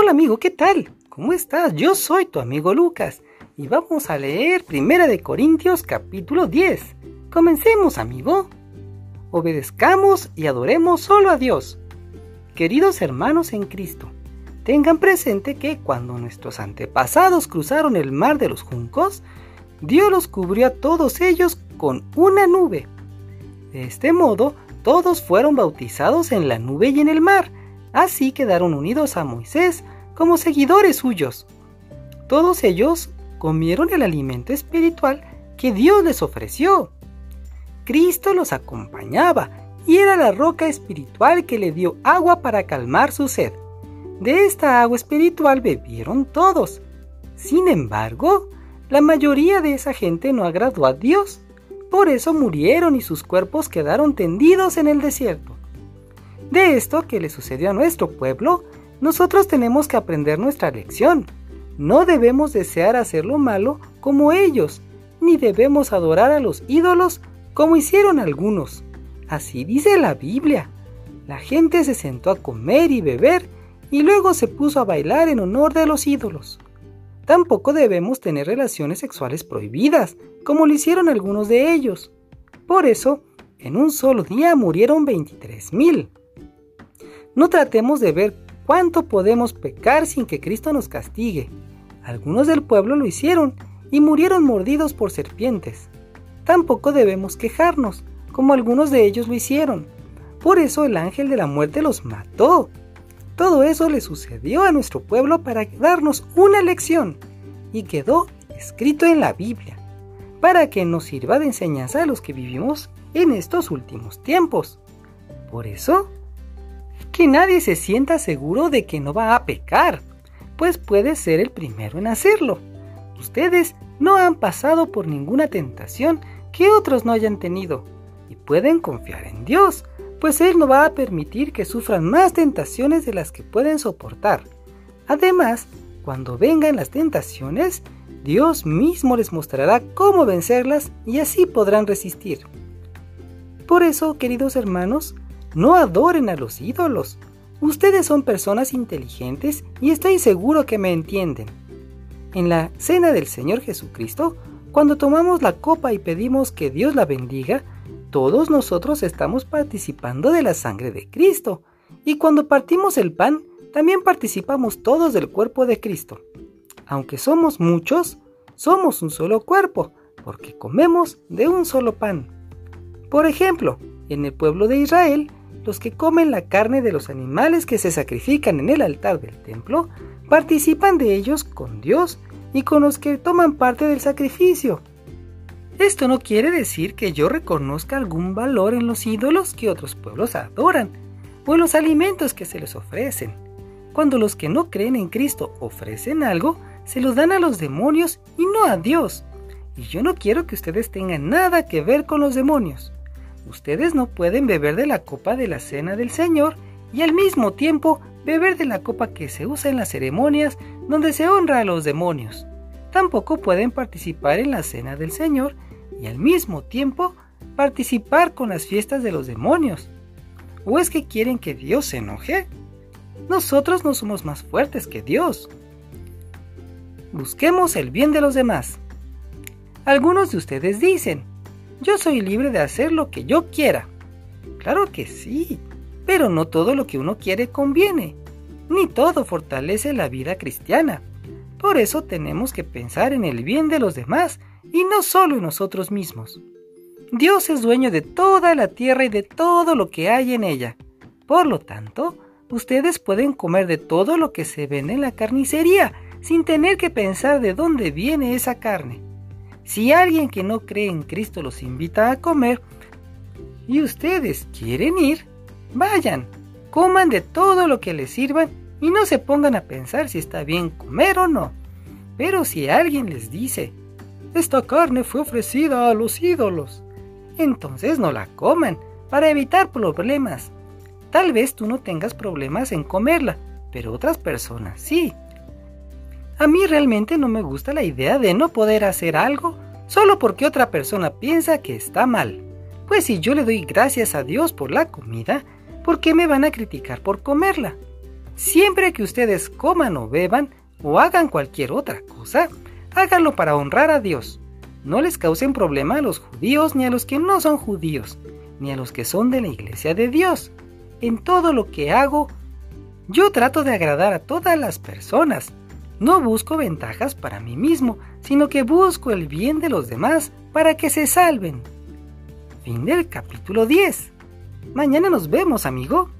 Hola amigo, ¿qué tal? ¿Cómo estás? Yo soy tu amigo Lucas y vamos a leer Primera de Corintios capítulo 10. Comencemos, amigo. Obedezcamos y adoremos solo a Dios. Queridos hermanos en Cristo, tengan presente que cuando nuestros antepasados cruzaron el mar de los juncos, Dios los cubrió a todos ellos con una nube. De este modo, todos fueron bautizados en la nube y en el mar, así quedaron unidos a Moisés como seguidores suyos. Todos ellos comieron el alimento espiritual que Dios les ofreció. Cristo los acompañaba y era la roca espiritual que le dio agua para calmar su sed. De esta agua espiritual bebieron todos. Sin embargo, la mayoría de esa gente no agradó a Dios. Por eso murieron y sus cuerpos quedaron tendidos en el desierto. De esto que le sucedió a nuestro pueblo, nosotros tenemos que aprender nuestra lección. No debemos desear hacer lo malo como ellos, ni debemos adorar a los ídolos como hicieron algunos. Así dice la Biblia. La gente se sentó a comer y beber y luego se puso a bailar en honor de los ídolos. Tampoco debemos tener relaciones sexuales prohibidas, como lo hicieron algunos de ellos. Por eso, en un solo día murieron 23.000. No tratemos de ver cuánto podemos pecar sin que Cristo nos castigue. Algunos del pueblo lo hicieron y murieron mordidos por serpientes. Tampoco debemos quejarnos, como algunos de ellos lo hicieron. Por eso el ángel de la muerte los mató. Todo eso le sucedió a nuestro pueblo para darnos una lección y quedó escrito en la Biblia, para que nos sirva de enseñanza a los que vivimos en estos últimos tiempos. Por eso, que nadie se sienta seguro de que no va a pecar, pues puede ser el primero en hacerlo. Ustedes no han pasado por ninguna tentación que otros no hayan tenido y pueden confiar en Dios, pues Él no va a permitir que sufran más tentaciones de las que pueden soportar. Además, cuando vengan las tentaciones, Dios mismo les mostrará cómo vencerlas y así podrán resistir. Por eso, queridos hermanos, no adoren a los ídolos. Ustedes son personas inteligentes y estoy seguro que me entienden. En la cena del Señor Jesucristo, cuando tomamos la copa y pedimos que Dios la bendiga, todos nosotros estamos participando de la sangre de Cristo. Y cuando partimos el pan, también participamos todos del cuerpo de Cristo. Aunque somos muchos, somos un solo cuerpo, porque comemos de un solo pan. Por ejemplo, en el pueblo de Israel, los que comen la carne de los animales que se sacrifican en el altar del templo participan de ellos con Dios y con los que toman parte del sacrificio. Esto no quiere decir que yo reconozca algún valor en los ídolos que otros pueblos adoran o en los alimentos que se les ofrecen. Cuando los que no creen en Cristo ofrecen algo, se los dan a los demonios y no a Dios. Y yo no quiero que ustedes tengan nada que ver con los demonios. Ustedes no pueden beber de la copa de la cena del Señor y al mismo tiempo beber de la copa que se usa en las ceremonias donde se honra a los demonios. Tampoco pueden participar en la cena del Señor y al mismo tiempo participar con las fiestas de los demonios. ¿O es que quieren que Dios se enoje? Nosotros no somos más fuertes que Dios. Busquemos el bien de los demás. Algunos de ustedes dicen, yo soy libre de hacer lo que yo quiera. Claro que sí, pero no todo lo que uno quiere conviene, ni todo fortalece la vida cristiana. Por eso tenemos que pensar en el bien de los demás y no solo en nosotros mismos. Dios es dueño de toda la tierra y de todo lo que hay en ella. Por lo tanto, ustedes pueden comer de todo lo que se vende en la carnicería sin tener que pensar de dónde viene esa carne. Si alguien que no cree en Cristo los invita a comer y ustedes quieren ir, vayan, coman de todo lo que les sirvan y no se pongan a pensar si está bien comer o no. Pero si alguien les dice, esta carne fue ofrecida a los ídolos, entonces no la coman para evitar problemas. Tal vez tú no tengas problemas en comerla, pero otras personas sí. A mí realmente no me gusta la idea de no poder hacer algo solo porque otra persona piensa que está mal. Pues si yo le doy gracias a Dios por la comida, ¿por qué me van a criticar por comerla? Siempre que ustedes coman o beban o hagan cualquier otra cosa, háganlo para honrar a Dios. No les causen problema a los judíos ni a los que no son judíos, ni a los que son de la iglesia de Dios. En todo lo que hago, yo trato de agradar a todas las personas. No busco ventajas para mí mismo, sino que busco el bien de los demás para que se salven. Fin del capítulo 10. Mañana nos vemos, amigo.